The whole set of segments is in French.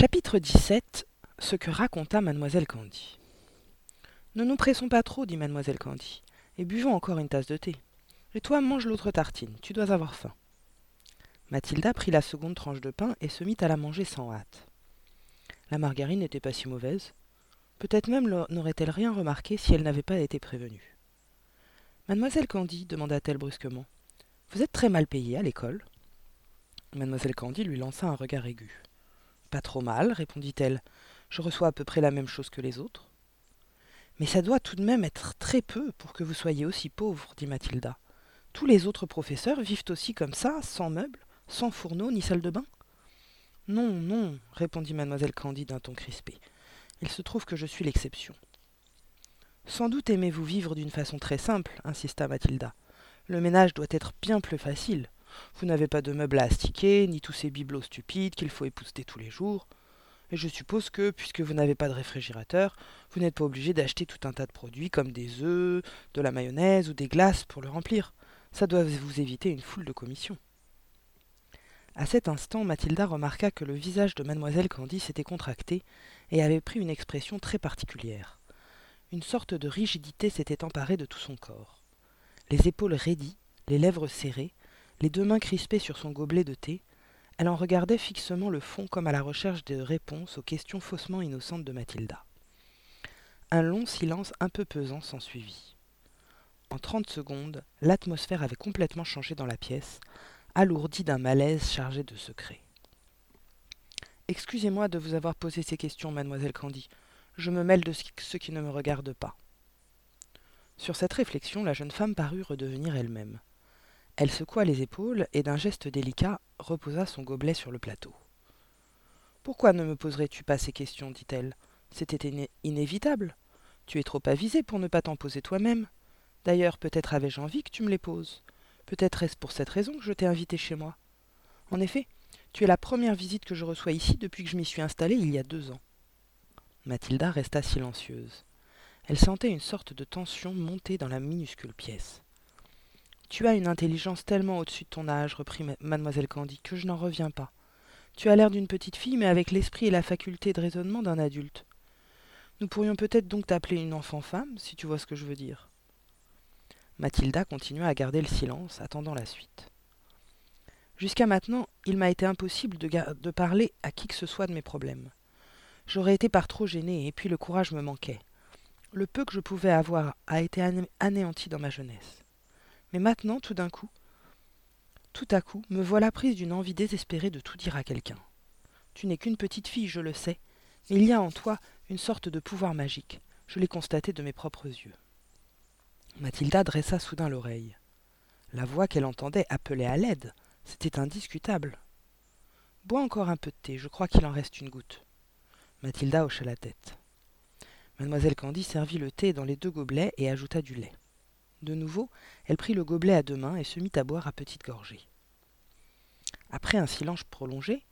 Chapitre 17 Ce que raconta mademoiselle Candy. Ne nous pressons pas trop, dit mademoiselle Candy, et buvons encore une tasse de thé. Et toi, mange l'autre tartine, tu dois avoir faim. Mathilda prit la seconde tranche de pain et se mit à la manger sans hâte. La margarine n'était pas si mauvaise. Peut-être même n'aurait-elle rien remarqué si elle n'avait pas été prévenue. Mademoiselle Candy, demanda-t-elle brusquement, vous êtes très mal payée à l'école Mademoiselle Candy lui lança un regard aigu. Pas trop mal, répondit-elle. Je reçois à peu près la même chose que les autres. Mais ça doit tout de même être très peu pour que vous soyez aussi pauvre, dit Mathilda. Tous les autres professeurs vivent aussi comme ça, sans meubles, sans fourneau ni salle de bain Non, non, répondit mademoiselle Candy d'un ton crispé. Il se trouve que je suis l'exception. Sans doute aimez-vous vivre d'une façon très simple, insista Mathilda. Le ménage doit être bien plus facile. Vous n'avez pas de meubles à astiquer, ni tous ces bibelots stupides qu'il faut épousseter tous les jours. Et je suppose que, puisque vous n'avez pas de réfrigérateur, vous n'êtes pas obligé d'acheter tout un tas de produits comme des œufs, de la mayonnaise ou des glaces pour le remplir. Ça doit vous éviter une foule de commissions. À cet instant, Mathilda remarqua que le visage de mademoiselle Candy s'était contracté et avait pris une expression très particulière. Une sorte de rigidité s'était emparée de tout son corps. Les épaules raidies, les lèvres serrées, les deux mains crispées sur son gobelet de thé, elle en regardait fixement le fond comme à la recherche de réponses aux questions faussement innocentes de Mathilda. Un long silence un peu pesant s'ensuivit. En trente secondes, l'atmosphère avait complètement changé dans la pièce, alourdie d'un malaise chargé de secrets. Excusez-moi de vous avoir posé ces questions, mademoiselle Candy. Je me mêle de ce qui ne me regarde pas. Sur cette réflexion, la jeune femme parut redevenir elle-même. Elle secoua les épaules et d'un geste délicat reposa son gobelet sur le plateau. Pourquoi ne me poserais-tu pas ces questions? dit-elle. C'était inévitable. Tu es trop avisé pour ne pas t'en poser toi-même. D'ailleurs, peut-être avais-je envie que tu me les poses. Peut-être est-ce pour cette raison que je t'ai invité chez moi. En effet, tu es la première visite que je reçois ici depuis que je m'y suis installée il y a deux ans. Mathilda resta silencieuse. Elle sentait une sorte de tension monter dans la minuscule pièce. Tu as une intelligence tellement au-dessus de ton âge, reprit mademoiselle Candy, que je n'en reviens pas. Tu as l'air d'une petite fille, mais avec l'esprit et la faculté de raisonnement d'un adulte. Nous pourrions peut-être donc t'appeler une enfant-femme, si tu vois ce que je veux dire. Mathilda continua à garder le silence, attendant la suite. Jusqu'à maintenant, il m'a été impossible de, parler à qui que ce soit de mes problèmes. J'aurais été par trop gênée, et puis le courage me manquait. Le peu que je pouvais avoir a été anéanti dans ma jeunesse. Mais maintenant, tout d'un coup, tout à coup, me voilà prise d'une envie désespérée de tout dire à quelqu'un. Tu n'es qu'une petite fille, je le sais, mais il y a en toi une sorte de pouvoir magique. Je l'ai constaté de mes propres yeux. Mathilda dressa soudain l'oreille. La voix qu'elle entendait appelait à l'aide. C'était indiscutable. Bois encore un peu de thé, je crois qu'il en reste une goutte. Mathilda hocha la tête. Mademoiselle Candy servit le thé dans les deux gobelets et ajouta du lait. De nouveau, elle prit le gobelet à deux mains et se mit à boire à petites gorgées. Après un silence prolongé,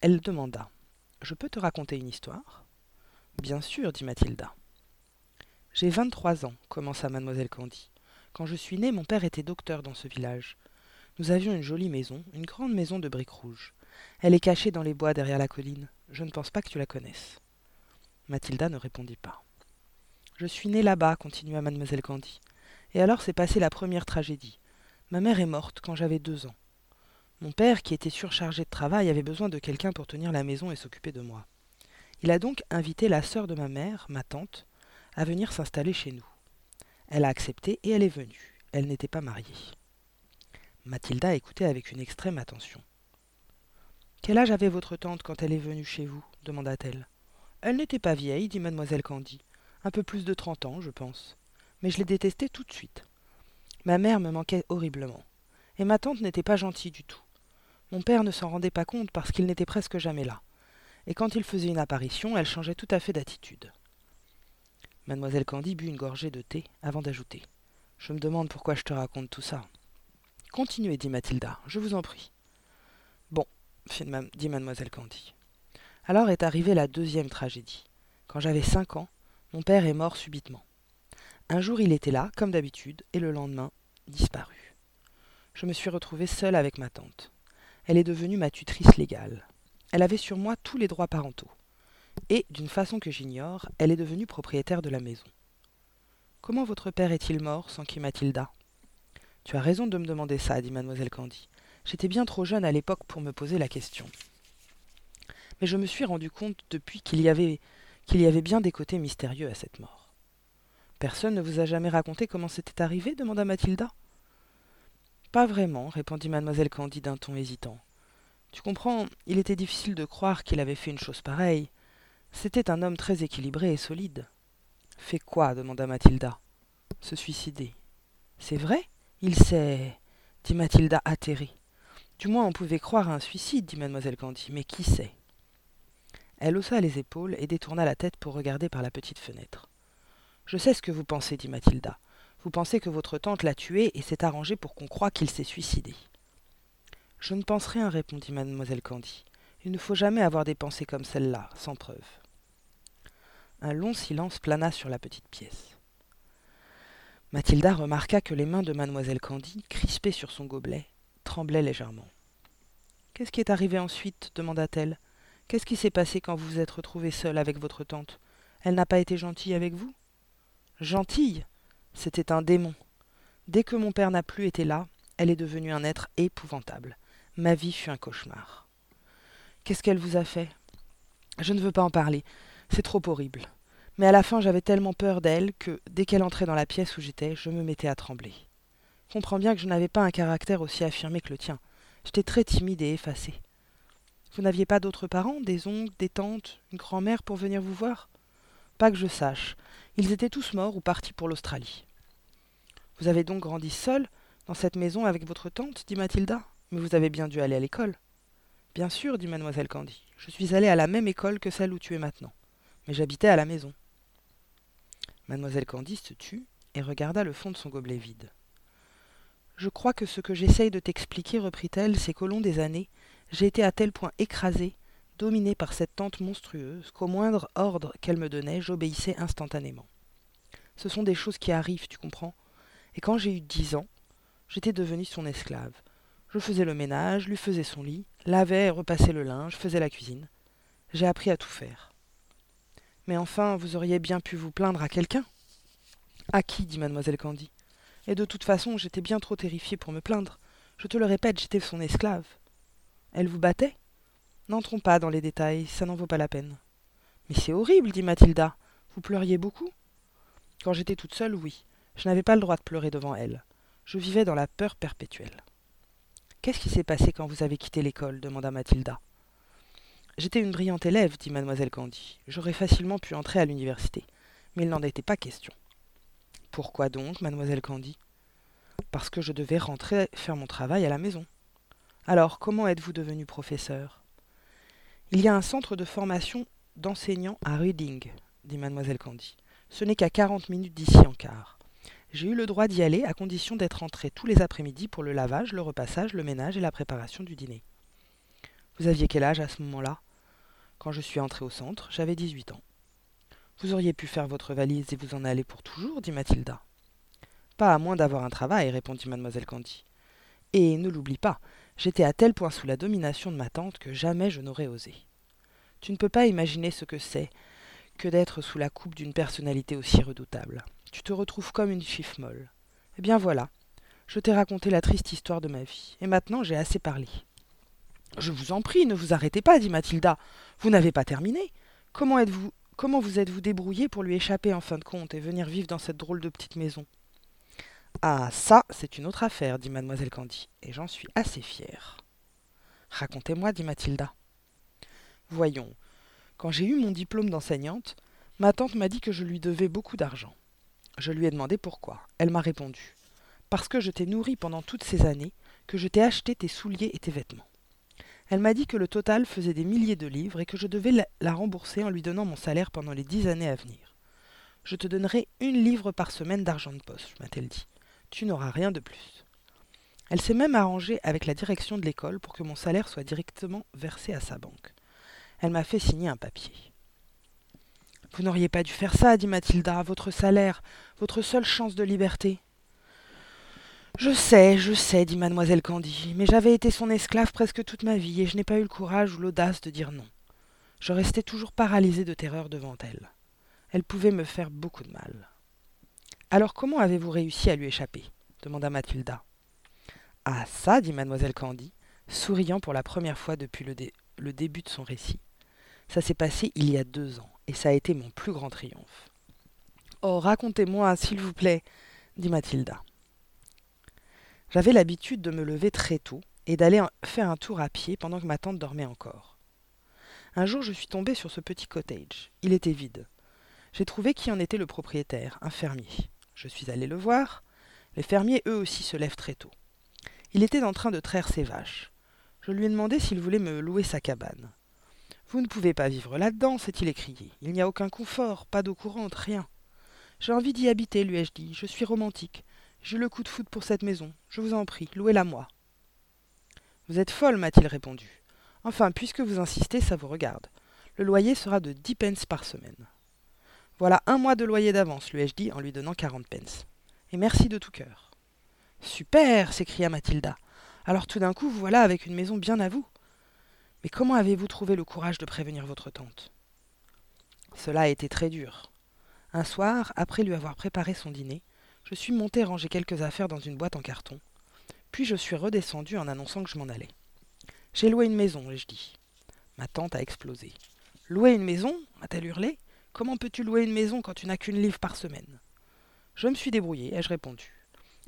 elle demanda Je peux te raconter une histoire? Bien sûr, dit Mathilda. J'ai vingt-trois ans, commença mademoiselle Candy. Quand je suis née, mon père était docteur dans ce village. Nous avions une jolie maison, une grande maison de briques rouges. Elle est cachée dans les bois derrière la colline. Je ne pense pas que tu la connaisses. Mathilda ne répondit pas. Je suis née là-bas, continua mademoiselle Candy. Et alors s'est passée la première tragédie. Ma mère est morte quand j'avais deux ans. Mon père, qui était surchargé de travail, avait besoin de quelqu'un pour tenir la maison et s'occuper de moi. Il a donc invité la sœur de ma mère, ma tante, à venir s'installer chez nous. Elle a accepté et elle est venue. Elle n'était pas mariée. Mathilda écoutait avec une extrême attention. Quel âge avait votre tante quand elle est venue chez vous? demanda-t-elle. Elle, n'était pas vieille, dit mademoiselle Candy. Un peu plus de trente ans, je pense mais je l'ai détesté tout de suite. Ma mère me manquait horriblement, et ma tante n'était pas gentille du tout. Mon père ne s'en rendait pas compte parce qu'il n'était presque jamais là, et quand il faisait une apparition, elle changeait tout à fait d'attitude. Mademoiselle Candy but une gorgée de thé avant d'ajouter. Je me demande pourquoi je te raconte tout ça. Continuez, dit Mathilda, je vous en prie. Bon, dit mademoiselle Candy. Alors est arrivée la deuxième tragédie. Quand j'avais cinq ans, mon père est mort subitement. Un jour il était là, comme d'habitude, et le lendemain, disparu. Je me suis retrouvée seule avec ma tante. Elle est devenue ma tutrice légale. elle avait sur moi tous les droits parentaux. Et, d'une façon que j'ignore, elle est devenue propriétaire de la maison. Comment votre père est-il mort s'enquit Mathilda? Tu as raison de me demander ça, dit mademoiselle Candy. J'étais bien trop jeune à l'époque pour me poser la question. Mais je me suis rendu compte depuis qu'il y avait qu'il y avait bien des côtés mystérieux à cette mort. Personne ne vous a jamais raconté comment c'était arrivé demanda Mathilda. Pas vraiment, répondit mademoiselle Candy d'un ton hésitant. Tu comprends, il était difficile de croire qu'il avait fait une chose pareille. C'était un homme très équilibré et solide. Fait quoi demanda Mathilda. Se suicider. C'est vrai? Il s'est. dit Mathilda atterrée. Du moins on pouvait croire à un suicide, dit mademoiselle Candy, mais qui sait? Elle haussa les épaules et détourna la tête pour regarder par la petite fenêtre. Je sais ce que vous pensez, dit Mathilda. Vous pensez que votre tante l'a tué et s'est arrangée pour qu'on croie qu'il s'est suicidé. Je ne pense rien, répondit mademoiselle Candy. Il ne faut jamais avoir des pensées comme celle-là, sans preuve. Un long silence plana sur la petite pièce. Mathilda remarqua que les mains de mademoiselle Candy, crispées sur son gobelet, tremblaient légèrement. Qu'est-ce qui est arrivé ensuite? demanda-t-elle. Qu'est-ce qui s'est passé quand vous vous êtes retrouvée seule avec votre tante? Elle n'a pas été gentille avec vous? Gentille C'était un démon. Dès que mon père n'a plus été là, elle est devenue un être épouvantable. Ma vie fut un cauchemar. Qu'est-ce qu'elle vous a fait? Je ne veux pas en parler. C'est trop horrible. Mais à la fin, j'avais tellement peur d'elle que, dès qu'elle entrait dans la pièce où j'étais, je me mettais à trembler. Comprends bien que je n'avais pas un caractère aussi affirmé que le tien. J'étais très timide et effacée. Vous n'aviez pas d'autres parents, des oncles, des tantes, une grand-mère pour venir vous voir? Pas que je sache. Ils étaient tous morts ou partis pour l'Australie. Vous avez donc grandi seule, dans cette maison avec votre tante dit Mathilda. Mais vous avez bien dû aller à l'école. Bien sûr, dit mademoiselle Candy. Je suis allée à la même école que celle où tu es maintenant. Mais j'habitais à la maison. Mademoiselle Candy se tut et regarda le fond de son gobelet vide. Je crois que ce que j'essaye de t'expliquer, reprit-elle, c'est qu'au long des années, j'ai été à tel point écrasée, dominée par cette tante monstrueuse, qu'au moindre ordre qu'elle me donnait, j'obéissais instantanément. Ce sont des choses qui arrivent, tu comprends. Et quand j'ai eu dix ans, j'étais devenue son esclave. Je faisais le ménage, lui faisais son lit, lavais et repassais le linge, faisais la cuisine. J'ai appris à tout faire. Mais enfin, vous auriez bien pu vous plaindre à quelqu'un. À qui dit mademoiselle Candy? Et de toute façon, j'étais bien trop terrifiée pour me plaindre. Je te le répète, j'étais son esclave. Elle vous battait? N'entrons pas dans les détails, ça n'en vaut pas la peine. Mais c'est horrible, dit Mathilda. Vous pleuriez beaucoup? Quand j'étais toute seule, oui. Je n'avais pas le droit de pleurer devant elle. Je vivais dans la peur perpétuelle. Qu'est-ce qui s'est passé quand vous avez quitté l'école? demanda Mathilda. J'étais une brillante élève, dit mademoiselle Candy. J'aurais facilement pu entrer à l'université. Mais il n'en était pas question. Pourquoi donc, mademoiselle Candy? Parce que je devais rentrer faire mon travail à la maison. Alors, comment êtes-vous devenue professeur Il y a un centre de formation d'enseignants à Reading, dit mademoiselle Candy. Ce n'est qu'à quarante minutes d'ici en quart. J'ai eu le droit d'y aller à condition d'être entré tous les après-midi pour le lavage, le repassage, le ménage et la préparation du dîner. Vous aviez quel âge à ce moment-là? Quand je suis entré au centre, j'avais dix-huit ans. Vous auriez pu faire votre valise et vous en aller pour toujours, dit Mathilda. Pas à moins d'avoir un travail, répondit mademoiselle Candy. Et ne l'oublie pas, j'étais à tel point sous la domination de ma tante que jamais je n'aurais osé. Tu ne peux pas imaginer ce que c'est que d'être sous la coupe d'une personnalité aussi redoutable tu te retrouves comme une chiffre molle. Eh bien voilà, je t'ai raconté la triste histoire de ma vie, et maintenant j'ai assez parlé. Je vous en prie, ne vous arrêtez pas, dit Mathilda. Vous n'avez pas terminé. Comment êtes-vous comment vous êtes-vous débrouillé pour lui échapper en fin de compte et venir vivre dans cette drôle de petite maison? Ah, ça, c'est une autre affaire, dit mademoiselle Candy, et j'en suis assez fière. Racontez-moi, dit Mathilda. Voyons, quand j'ai eu mon diplôme d'enseignante, ma tante m'a dit que je lui devais beaucoup d'argent. Je lui ai demandé pourquoi. Elle m'a répondu Parce que je t'ai nourri pendant toutes ces années, que je t'ai acheté tes souliers et tes vêtements. Elle m'a dit que le total faisait des milliers de livres et que je devais la rembourser en lui donnant mon salaire pendant les dix années à venir. Je te donnerai une livre par semaine d'argent de poche, m'a-t-elle dit. Tu n'auras rien de plus. Elle s'est même arrangée avec la direction de l'école pour que mon salaire soit directement versé à sa banque. Elle m'a fait signer un papier. Vous n'auriez pas dû faire ça, dit Mathilda, votre salaire, votre seule chance de liberté. Je sais, je sais, dit mademoiselle Candy, mais j'avais été son esclave presque toute ma vie, et je n'ai pas eu le courage ou l'audace de dire non. Je restais toujours paralysée de terreur devant elle. Elle pouvait me faire beaucoup de mal. Alors comment avez-vous réussi à lui échapper? demanda Mathilda. Ah ça, dit mademoiselle Candy, souriant pour la première fois depuis le, le début de son récit. Ça s'est passé il y a deux ans, et ça a été mon plus grand triomphe. Oh, racontez-moi, s'il vous plaît, dit Mathilda. J'avais l'habitude de me lever très tôt et d'aller faire un tour à pied pendant que ma tante dormait encore. Un jour, je suis tombée sur ce petit cottage. Il était vide. J'ai trouvé qui en était le propriétaire, un fermier. Je suis allée le voir. Les fermiers, eux aussi, se lèvent très tôt. Il était en train de traire ses vaches. Je lui ai demandé s'il voulait me louer sa cabane. Vous ne pouvez pas vivre là-dedans, s'est-il écrié. Il n'y a aucun confort, pas d'eau courante, rien. J'ai envie d'y habiter, lui ai-je dit. Je suis romantique. J'ai le coup de foudre pour cette maison. Je vous en prie, louez-la moi. Vous êtes folle, m'a-t-il répondu. Enfin, puisque vous insistez, ça vous regarde. Le loyer sera de dix pence par semaine. Voilà un mois de loyer d'avance, lui ai-je dit en lui donnant quarante pence. Et merci de tout cœur. Super s'écria Mathilda. Alors tout d'un coup, vous voilà avec une maison bien à vous. Mais comment avez-vous trouvé le courage de prévenir votre tante? Cela a été très dur. Un soir, après lui avoir préparé son dîner, je suis monté ranger quelques affaires dans une boîte en carton. Puis je suis redescendu en annonçant que je m'en allais. J'ai loué une maison, ai-je dit. Ma tante a explosé. Louer une maison? a-t-elle hurlé. Comment peux-tu louer une maison quand tu n'as qu'une livre par semaine? Je me suis débrouillé, ai-je répondu.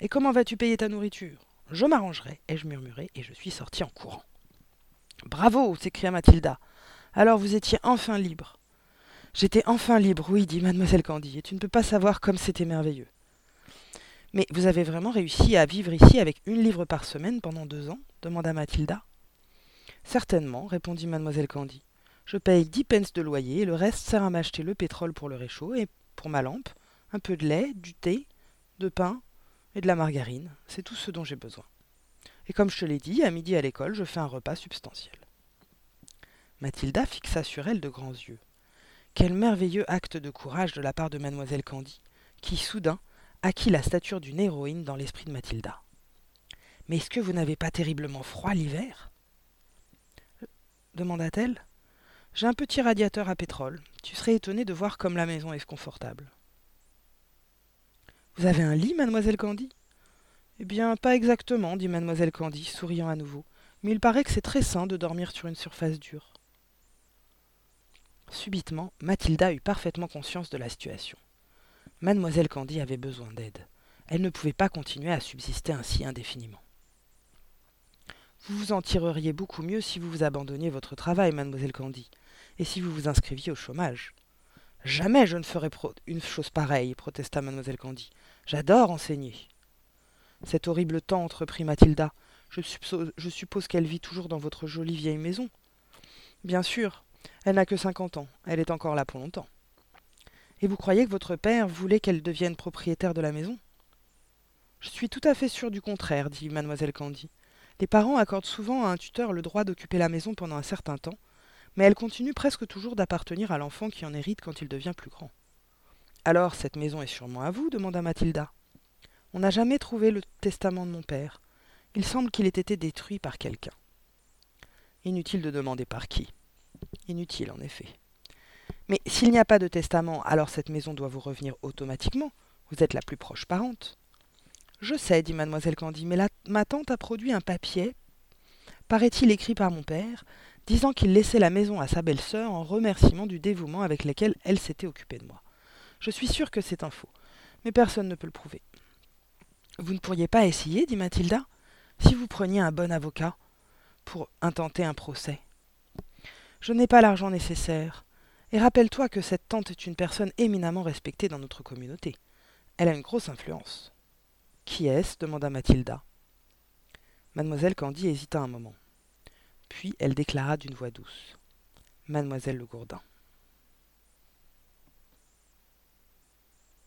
Et comment vas-tu payer ta nourriture? Je m'arrangerai, ai-je murmuré, et je suis sorti en courant. Bravo s'écria Mathilda. Alors vous étiez enfin libre. J'étais enfin libre, oui, dit mademoiselle Candy, et tu ne peux pas savoir comme c'était merveilleux. Mais vous avez vraiment réussi à vivre ici avec une livre par semaine pendant deux ans? demanda Mathilda. Certainement, répondit mademoiselle Candy. Je paye dix pence de loyer et le reste sert à m'acheter le pétrole pour le réchaud et pour ma lampe, un peu de lait, du thé, de pain et de la margarine. C'est tout ce dont j'ai besoin. Et comme je te l'ai dit, à midi à l'école, je fais un repas substantiel. Mathilda fixa sur elle de grands yeux. Quel merveilleux acte de courage de la part de mademoiselle Candy, qui soudain acquit la stature d'une héroïne dans l'esprit de Mathilda. Mais est-ce que vous n'avez pas terriblement froid l'hiver? demanda-t-elle. J'ai un petit radiateur à pétrole. Tu serais étonnée de voir comme la maison est confortable. Vous avez un lit, mademoiselle Candy? Eh bien, pas exactement, dit mademoiselle Candy, souriant à nouveau, mais il paraît que c'est très sain de dormir sur une surface dure. Subitement, Mathilda eut parfaitement conscience de la situation. Mademoiselle Candy avait besoin d'aide. Elle ne pouvait pas continuer à subsister ainsi indéfiniment. Vous vous en tireriez beaucoup mieux si vous vous abandonniez votre travail, mademoiselle Candy, et si vous vous inscriviez au chômage? Jamais je ne ferai une chose pareille, protesta mademoiselle Candy. J'adore enseigner. Cette horrible tante, reprit Mathilda. Je suppose, je suppose qu'elle vit toujours dans votre jolie vieille maison. Bien sûr, elle n'a que cinquante ans, elle est encore là pour longtemps. Et vous croyez que votre père voulait qu'elle devienne propriétaire de la maison? Je suis tout à fait sûre du contraire, dit mademoiselle Candy. Les parents accordent souvent à un tuteur le droit d'occuper la maison pendant un certain temps, mais elle continue presque toujours d'appartenir à l'enfant qui en hérite quand il devient plus grand. Alors cette maison est sûrement à vous demanda Mathilda. On n'a jamais trouvé le testament de mon père. Il semble qu'il ait été détruit par quelqu'un. Inutile de demander par qui. Inutile, en effet. Mais s'il n'y a pas de testament, alors cette maison doit vous revenir automatiquement. Vous êtes la plus proche parente. Je sais, dit mademoiselle Candy, mais ma tante a produit un papier, paraît-il écrit par mon père, disant qu'il laissait la maison à sa belle-sœur en remerciement du dévouement avec lequel elle s'était occupée de moi. Je suis sûre que c'est un faux, mais personne ne peut le prouver. Vous ne pourriez pas essayer, dit Mathilda, si vous preniez un bon avocat pour intenter un procès. Je n'ai pas l'argent nécessaire. Et rappelle-toi que cette tante est une personne éminemment respectée dans notre communauté. Elle a une grosse influence. Qui est-ce? demanda Mathilda. Mademoiselle Candy hésita un moment. Puis elle déclara d'une voix douce. Mademoiselle Le Gourdin.